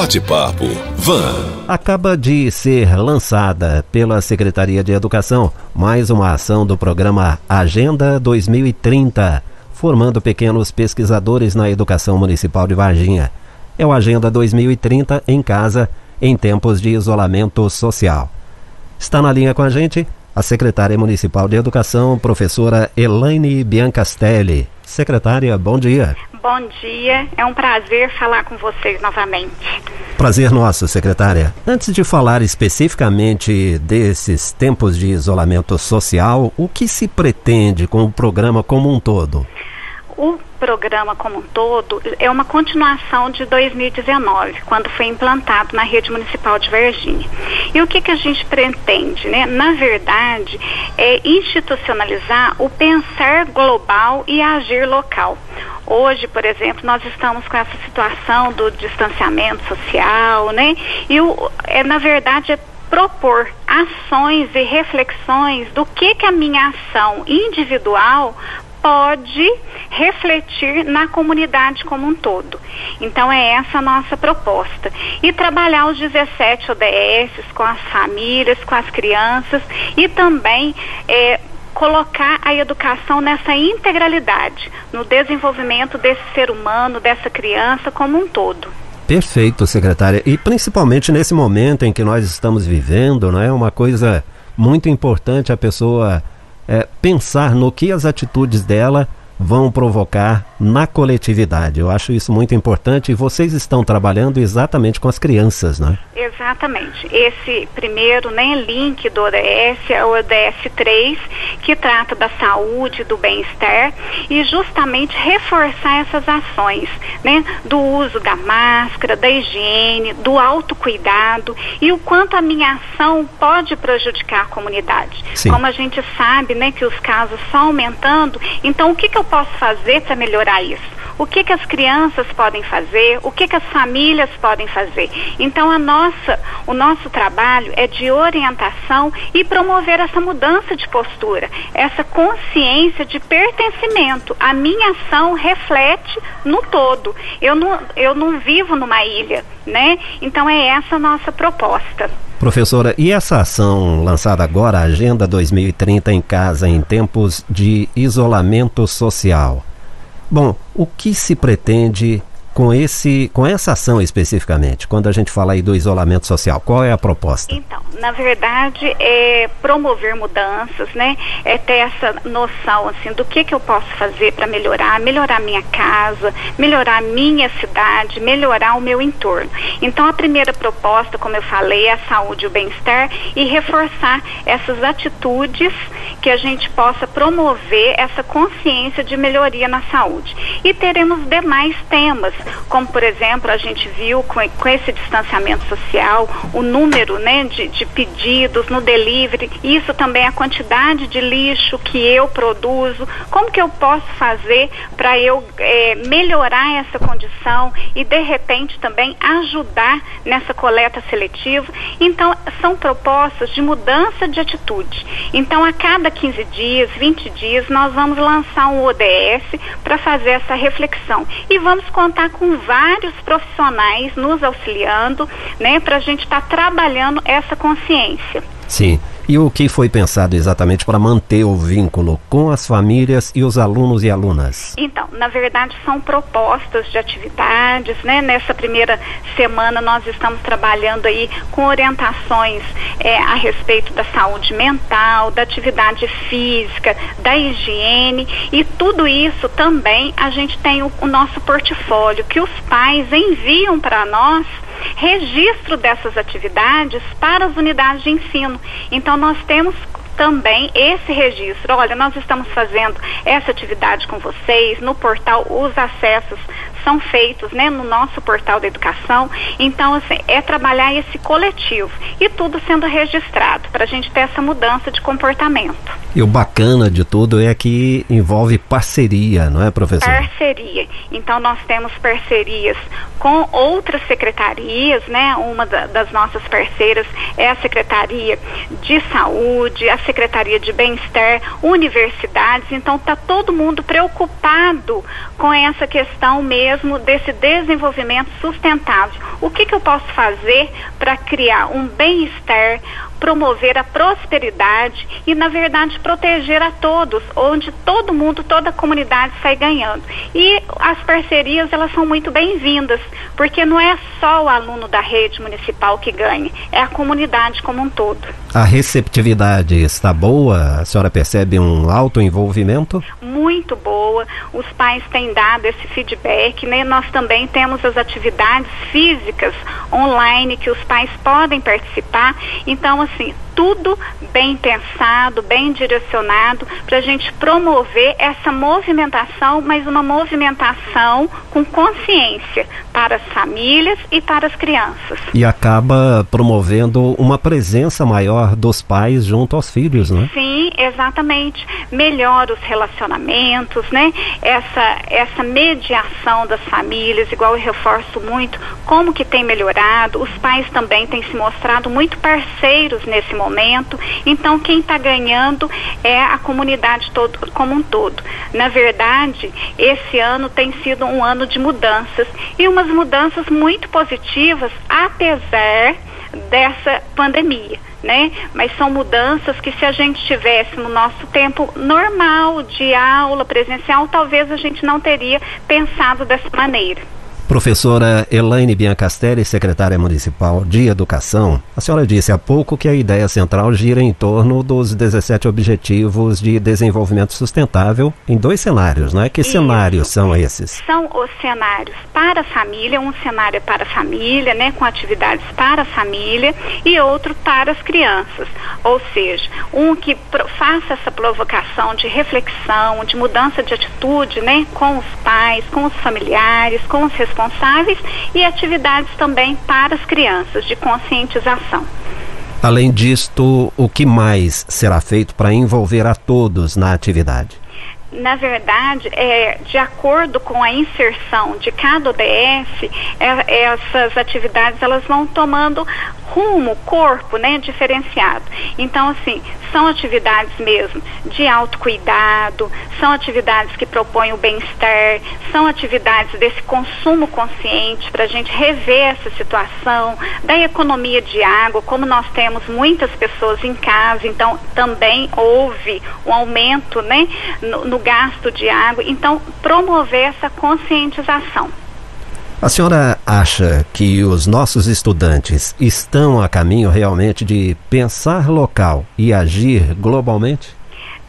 Bate-papo Van. Acaba de ser lançada pela Secretaria de Educação mais uma ação do programa Agenda 2030, formando pequenos pesquisadores na educação municipal de Varginha. É o Agenda 2030 em casa, em tempos de isolamento social. Está na linha com a gente a secretária municipal de Educação, professora Elaine Biancastelli. Secretária, bom dia. Bom dia, é um prazer falar com vocês novamente. Prazer nosso, secretária. Antes de falar especificamente desses tempos de isolamento social, o que se pretende com o programa como um todo? Programa como um todo é uma continuação de 2019, quando foi implantado na rede municipal de Varginha. E o que, que a gente pretende? Né? Na verdade, é institucionalizar o pensar global e agir local. Hoje, por exemplo, nós estamos com essa situação do distanciamento social, né? E o, é, na verdade, é propor ações e reflexões do que que a minha ação individual pode refletir na comunidade como um todo. Então é essa a nossa proposta. E trabalhar os 17 ODS com as famílias, com as crianças e também é, colocar a educação nessa integralidade, no desenvolvimento desse ser humano, dessa criança como um todo. Perfeito, secretária. E principalmente nesse momento em que nós estamos vivendo, não é uma coisa muito importante a pessoa é, pensar no que as atitudes dela vão provocar na coletividade. Eu acho isso muito importante e vocês estão trabalhando exatamente com as crianças, né? Exatamente. Esse primeiro né, link do ODS é o ODS 3, que trata da saúde, do bem-estar e justamente reforçar essas ações, né, do uso da máscara, da higiene, do autocuidado e o quanto a minha ação pode prejudicar a comunidade. Sim. Como a gente sabe, né, que os casos estão aumentando, então o que, que eu posso fazer para melhorar isso? O que, que as crianças podem fazer? O que, que as famílias podem fazer? Então, a nossa, o nosso trabalho é de orientação e promover essa mudança de postura, essa consciência de pertencimento. A minha ação reflete no todo. Eu não, eu não vivo numa ilha, né? Então, é essa a nossa proposta. Professora, e essa ação lançada agora, a Agenda 2030 em Casa em tempos de isolamento social? Bom, o que se pretende com esse com essa ação especificamente, quando a gente fala aí do isolamento social, qual é a proposta? Então, na verdade, é promover mudanças, né? É ter essa noção assim do que que eu posso fazer para melhorar, melhorar minha casa, melhorar a minha cidade, melhorar o meu entorno. Então, a primeira proposta, como eu falei, é a saúde e o bem-estar e reforçar essas atitudes que a gente possa promover essa consciência de melhoria na saúde. E teremos demais temas como por exemplo a gente viu com, com esse distanciamento social, o número né, de, de pedidos no delivery, isso também a quantidade de lixo que eu produzo, como que eu posso fazer para eu é, melhorar essa condição e de repente também ajudar nessa coleta seletiva. Então, são propostas de mudança de atitude. Então, a cada 15 dias, 20 dias, nós vamos lançar um ODS para fazer essa reflexão. E vamos contar com vários profissionais nos auxiliando, né, para a gente estar tá trabalhando essa consciência. Sim. E o que foi pensado exatamente para manter o vínculo com as famílias e os alunos e alunas? Então, na verdade, são propostas de atividades, né? Nessa primeira semana nós estamos trabalhando aí com orientações é, a respeito da saúde mental, da atividade física, da higiene e tudo isso também a gente tem o, o nosso portfólio que os pais enviam para nós registro dessas atividades para as unidades de ensino. Então, nós temos também esse registro. Olha, nós estamos fazendo essa atividade com vocês no portal, os acessos são feitos né, no nosso portal da educação. Então, assim, é trabalhar esse coletivo e tudo sendo registrado para a gente ter essa mudança de comportamento. E o bacana de tudo é que envolve parceria, não é, professor? Parceria. Então nós temos parcerias com outras secretarias, né? Uma da, das nossas parceiras é a Secretaria de Saúde, a Secretaria de Bem-Estar, universidades. Então está todo mundo preocupado com essa questão mesmo desse desenvolvimento sustentável. O que, que eu posso fazer para criar um bem-estar, promover a prosperidade e, na verdade, proteger a todos, onde todo mundo, toda a comunidade sai ganhando. E as parcerias, elas são muito bem-vindas, porque não é só o aluno da rede municipal que ganha, é a comunidade como um todo. A receptividade está boa? A senhora percebe um alto envolvimento? Muito boa. Os pais têm dado esse feedback, né? Nós também temos as atividades físicas online que os pais podem participar. Então, assim, tudo bem pensado, bem direcionado para a gente promover essa movimentação, mas uma movimentação com consciência para as famílias e para as crianças. E acaba promovendo uma presença maior dos pais junto aos filhos, né? Sim, exatamente. Melhora os relacionamentos, né? Essa, essa mediação das famílias, igual eu reforço muito, como que tem melhorado. Os pais também têm se mostrado muito parceiros nesse momento. Então, quem está ganhando é a comunidade todo, como um todo. Na verdade, esse ano tem sido um ano de mudanças e umas mudanças muito positivas, apesar dessa pandemia. Né? Mas são mudanças que se a gente tivesse no nosso tempo normal de aula presencial, talvez a gente não teria pensado dessa maneira. Professora Elaine Biancastelli, secretária municipal de Educação, a senhora disse há pouco que a ideia central gira em torno dos 17 Objetivos de Desenvolvimento Sustentável em dois cenários, não é? Que Isso. cenários são esses? São os cenários para a família, um cenário é para a família, né, com atividades para a família, e outro para as crianças. Ou seja, um que faça essa provocação de reflexão, de mudança de atitude, né, com os pais, com os familiares, com os responsáveis responsáveis e atividades também para as crianças de conscientização. Além disto, o que mais será feito para envolver a todos na atividade? Na verdade, é, de acordo com a inserção de cada ODS, é, essas atividades elas vão tomando rumo, corpo, né, diferenciado. Então, assim, são atividades mesmo de autocuidado, são atividades que propõem o bem-estar, são atividades desse consumo consciente para a gente rever essa situação, da economia de água, como nós temos muitas pessoas em casa, então também houve um aumento, né, no, no gasto de água. Então, promover essa conscientização. A senhora acha que os nossos estudantes estão a caminho realmente de pensar local e agir globalmente?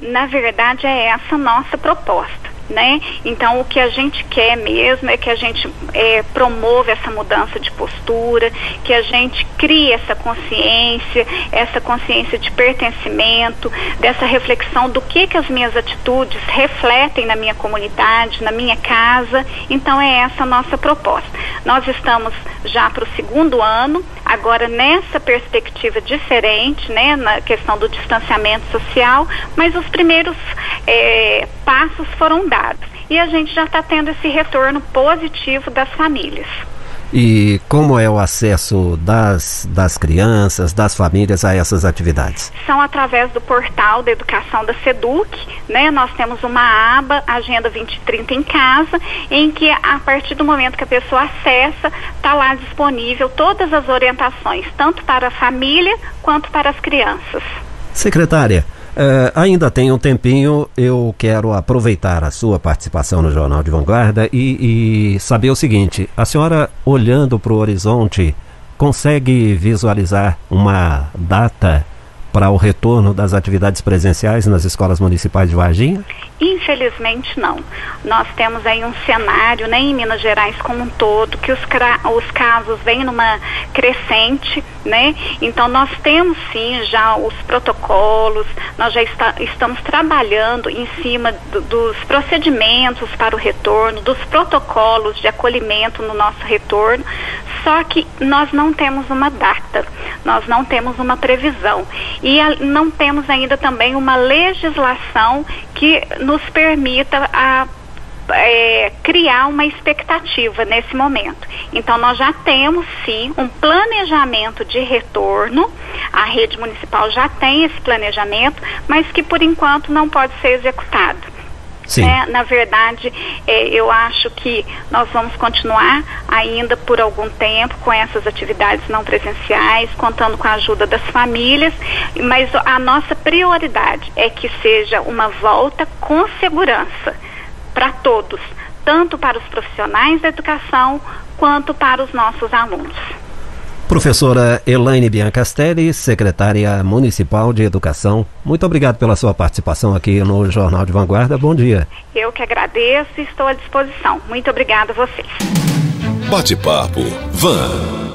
Na verdade, é essa nossa proposta né? Então o que a gente quer mesmo é que a gente é, promova essa mudança de postura, que a gente crie essa consciência, essa consciência de pertencimento, dessa reflexão do que que as minhas atitudes refletem na minha comunidade, na minha casa. Então é essa a nossa proposta. Nós estamos já para o segundo ano, agora nessa perspectiva diferente, né, na questão do distanciamento social, mas os primeiros é, passos foram dados e a gente já está tendo esse retorno positivo das famílias. E como é o acesso das, das crianças, das famílias a essas atividades? São através do portal da educação da SEDUC, né? Nós temos uma aba, Agenda 2030 em Casa, em que a partir do momento que a pessoa acessa, está lá disponível todas as orientações, tanto para a família quanto para as crianças. Secretária, Uh, ainda tem um tempinho, eu quero aproveitar a sua participação no Jornal de Vanguarda e, e saber o seguinte: a senhora, olhando para o horizonte, consegue visualizar uma data para o retorno das atividades presenciais nas escolas municipais de Varginha? Infelizmente não. Nós temos aí um cenário, né, em Minas Gerais como um todo, que os, os casos vêm numa crescente, né? Então nós temos sim já os protocolos, nós já está, estamos trabalhando em cima do, dos procedimentos para o retorno, dos protocolos de acolhimento no nosso retorno, só que nós não temos uma data, nós não temos uma previsão e a, não temos ainda também uma legislação que nos permita a é, criar uma expectativa nesse momento. Então, nós já temos sim um planejamento de retorno, a rede municipal já tem esse planejamento, mas que por enquanto não pode ser executado. Né? Na verdade, é, eu acho que nós vamos continuar ainda por algum tempo com essas atividades não presenciais, contando com a ajuda das famílias, mas a nossa prioridade é que seja uma volta com segurança para todos, tanto para os profissionais da educação quanto para os nossos alunos. Professora Elaine Biancastelli, secretária municipal de Educação, muito obrigado pela sua participação aqui no Jornal de Vanguarda. Bom dia. Eu que agradeço e estou à disposição. Muito obrigada a vocês. Bate-papo Van.